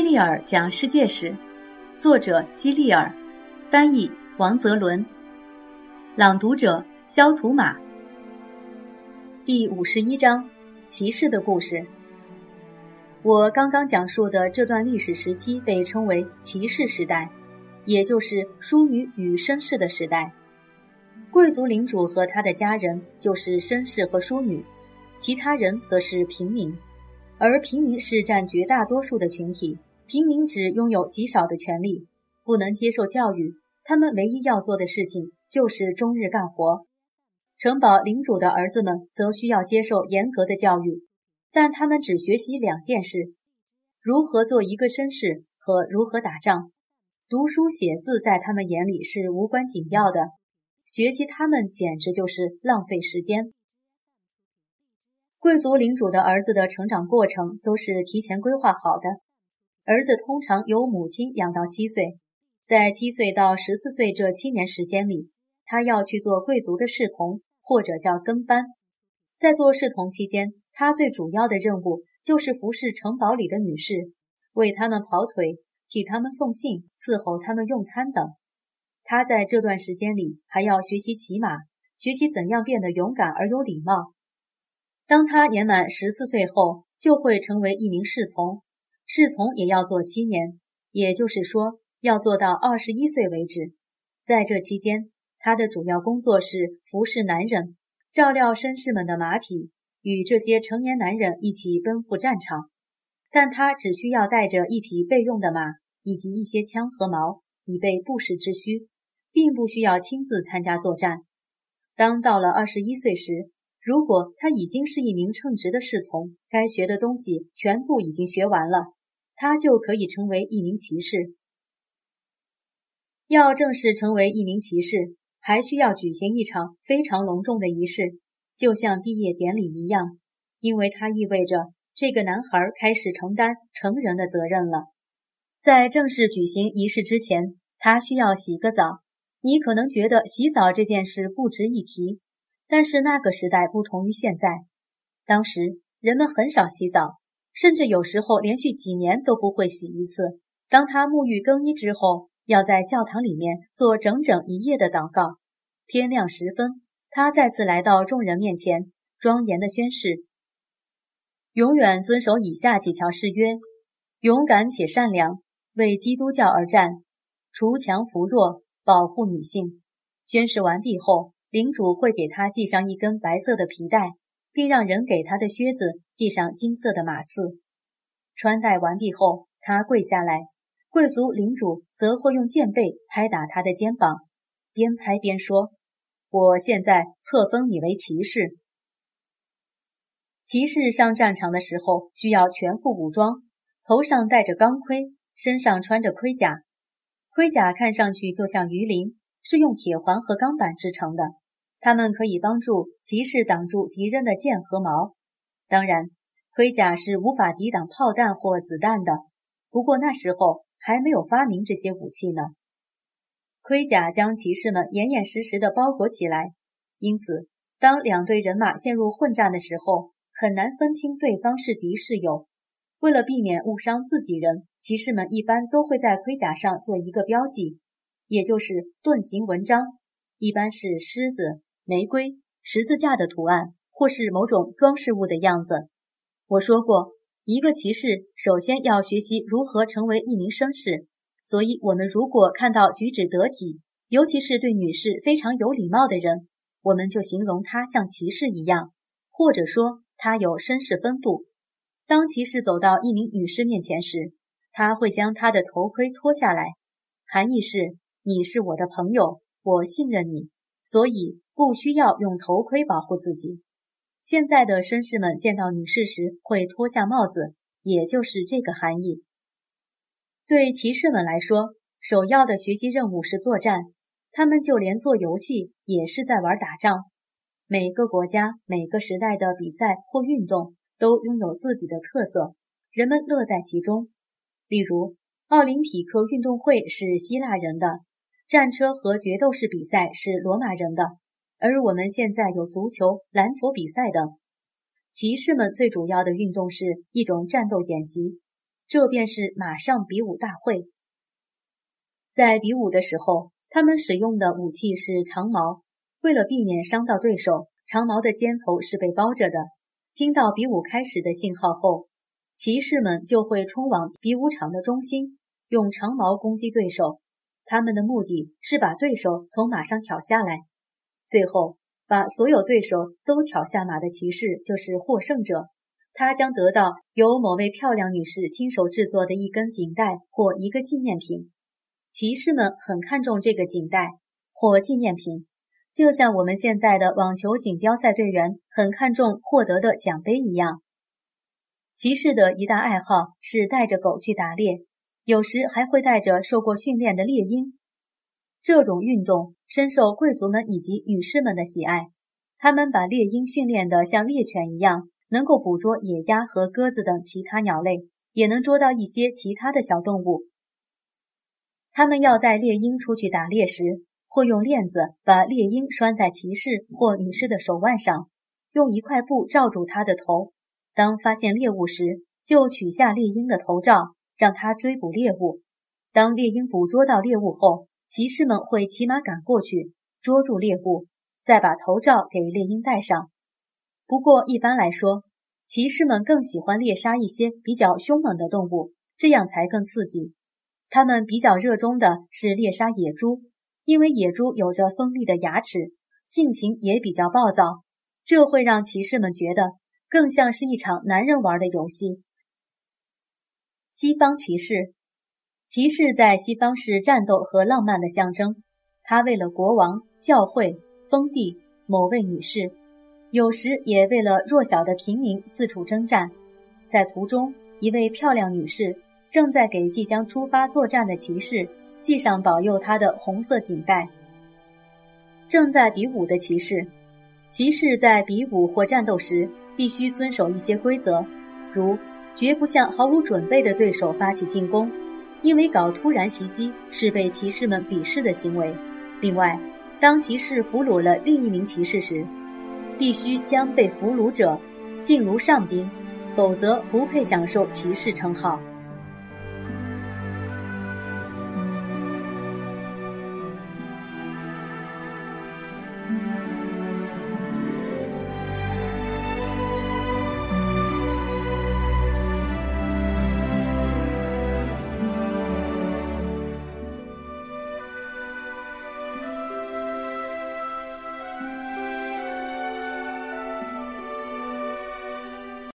希利尔讲世界史，作者希利尔，翻译王泽伦，朗读者肖图马。第五十一章：骑士的故事。我刚刚讲述的这段历史时期被称为骑士时代，也就是淑女与绅士的时代。贵族领主和他的家人就是绅士和淑女，其他人则是平民。而平民是占绝大多数的群体，平民只拥有极少的权利，不能接受教育。他们唯一要做的事情就是终日干活。城堡领主的儿子们则需要接受严格的教育，但他们只学习两件事：如何做一个绅士和如何打仗。读书写字在他们眼里是无关紧要的，学习他们简直就是浪费时间。贵族领主的儿子的成长过程都是提前规划好的。儿子通常由母亲养到七岁，在七岁到十四岁这七年时间里，他要去做贵族的侍童，或者叫跟班。在做侍童期间，他最主要的任务就是服侍城堡里的女士，为他们跑腿，替他们送信，伺候他们用餐等。他在这段时间里还要学习骑马，学习怎样变得勇敢而有礼貌。当他年满十四岁后，就会成为一名侍从。侍从也要做七年，也就是说，要做到二十一岁为止。在这期间，他的主要工作是服侍男人，照料绅士们的马匹，与这些成年男人一起奔赴战场。但他只需要带着一匹备用的马，以及一些枪和矛，以备不时之需，并不需要亲自参加作战。当到了二十一岁时，如果他已经是一名称职的侍从，该学的东西全部已经学完了，他就可以成为一名骑士。要正式成为一名骑士，还需要举行一场非常隆重的仪式，就像毕业典礼一样，因为它意味着这个男孩开始承担成人的责任了。在正式举行仪式之前，他需要洗个澡。你可能觉得洗澡这件事不值一提。但是那个时代不同于现在，当时人们很少洗澡，甚至有时候连续几年都不会洗一次。当他沐浴更衣之后，要在教堂里面做整整一夜的祷告。天亮时分，他再次来到众人面前，庄严的宣誓：永远遵守以下几条誓约：勇敢且善良，为基督教而战，锄强扶弱，保护女性。宣誓完毕后。领主会给他系上一根白色的皮带，并让人给他的靴子系上金色的马刺。穿戴完毕后，他跪下来，贵族领主则会用剑背拍打他的肩膀，边拍边说：“我现在册封你为骑士。”骑士上战场的时候需要全副武装，头上戴着钢盔，身上穿着盔甲，盔甲看上去就像鱼鳞，是用铁环和钢板制成的。它们可以帮助骑士挡住敌人的剑和矛。当然，盔甲是无法抵挡炮弹或子弹的。不过那时候还没有发明这些武器呢。盔甲将骑士们严严实实地包裹起来，因此当两队人马陷入混战的时候，很难分清对方是敌是友。为了避免误伤自己人，骑士们一般都会在盔甲上做一个标记，也就是盾形纹章，一般是狮子。玫瑰、十字架的图案，或是某种装饰物的样子。我说过，一个骑士首先要学习如何成为一名绅士。所以，我们如果看到举止得体，尤其是对女士非常有礼貌的人，我们就形容他像骑士一样，或者说他有绅士风度。当骑士走到一名女士面前时，他会将他的头盔脱下来，含义是：你是我的朋友，我信任你，所以。不需要用头盔保护自己。现在的绅士们见到女士时会脱下帽子，也就是这个含义。对骑士们来说，首要的学习任务是作战，他们就连做游戏也是在玩打仗。每个国家、每个时代的比赛或运动都拥有自己的特色，人们乐在其中。例如，奥林匹克运动会是希腊人的，战车和决斗士比赛是罗马人的。而我们现在有足球、篮球比赛等。骑士们最主要的运动是一种战斗演习。这便是马上比武大会。在比武的时候，他们使用的武器是长矛，为了避免伤到对手，长矛的尖头是被包着的。听到比武开始的信号后，骑士们就会冲往比武场的中心，用长矛攻击对手。他们的目的是把对手从马上挑下来，最后把所有对手都挑下马的骑士就是获胜者。他将得到由某位漂亮女士亲手制作的一根锦带或一个纪念品。骑士们很看重这个锦带或纪念品，就像我们现在的网球锦标赛队员很看重获得的奖杯一样。骑士的一大爱好是带着狗去打猎，有时还会带着受过训练的猎鹰。这种运动深受贵族们以及女士们的喜爱，他们把猎鹰训练得像猎犬一样。能够捕捉野鸭和鸽子等其他鸟类，也能捉到一些其他的小动物。他们要带猎鹰出去打猎时，会用链子把猎鹰拴在骑士或女士的手腕上，用一块布罩住它的头。当发现猎物时，就取下猎鹰的头罩，让它追捕猎物。当猎鹰捕捉到猎物后，骑士们会骑马赶过去，捉住猎物，再把头罩给猎鹰戴上。不过，一般来说，骑士们更喜欢猎杀一些比较凶猛的动物，这样才更刺激。他们比较热衷的是猎杀野猪，因为野猪有着锋利的牙齿，性情也比较暴躁，这会让骑士们觉得更像是一场男人玩的游戏。西方骑士，骑士在西方是战斗和浪漫的象征，他为了国王、教会、封地、某位女士。有时也为了弱小的平民四处征战，在途中，一位漂亮女士正在给即将出发作战的骑士系上保佑他的红色锦带。正在比武的骑士，骑士在比武或战斗时必须遵守一些规则，如绝不向毫无准备的对手发起进攻，因为搞突然袭击是被骑士们鄙视的行为。另外，当骑士俘虏了另一名骑士时，必须将被俘虏者敬如上宾，否则不配享受骑士称号。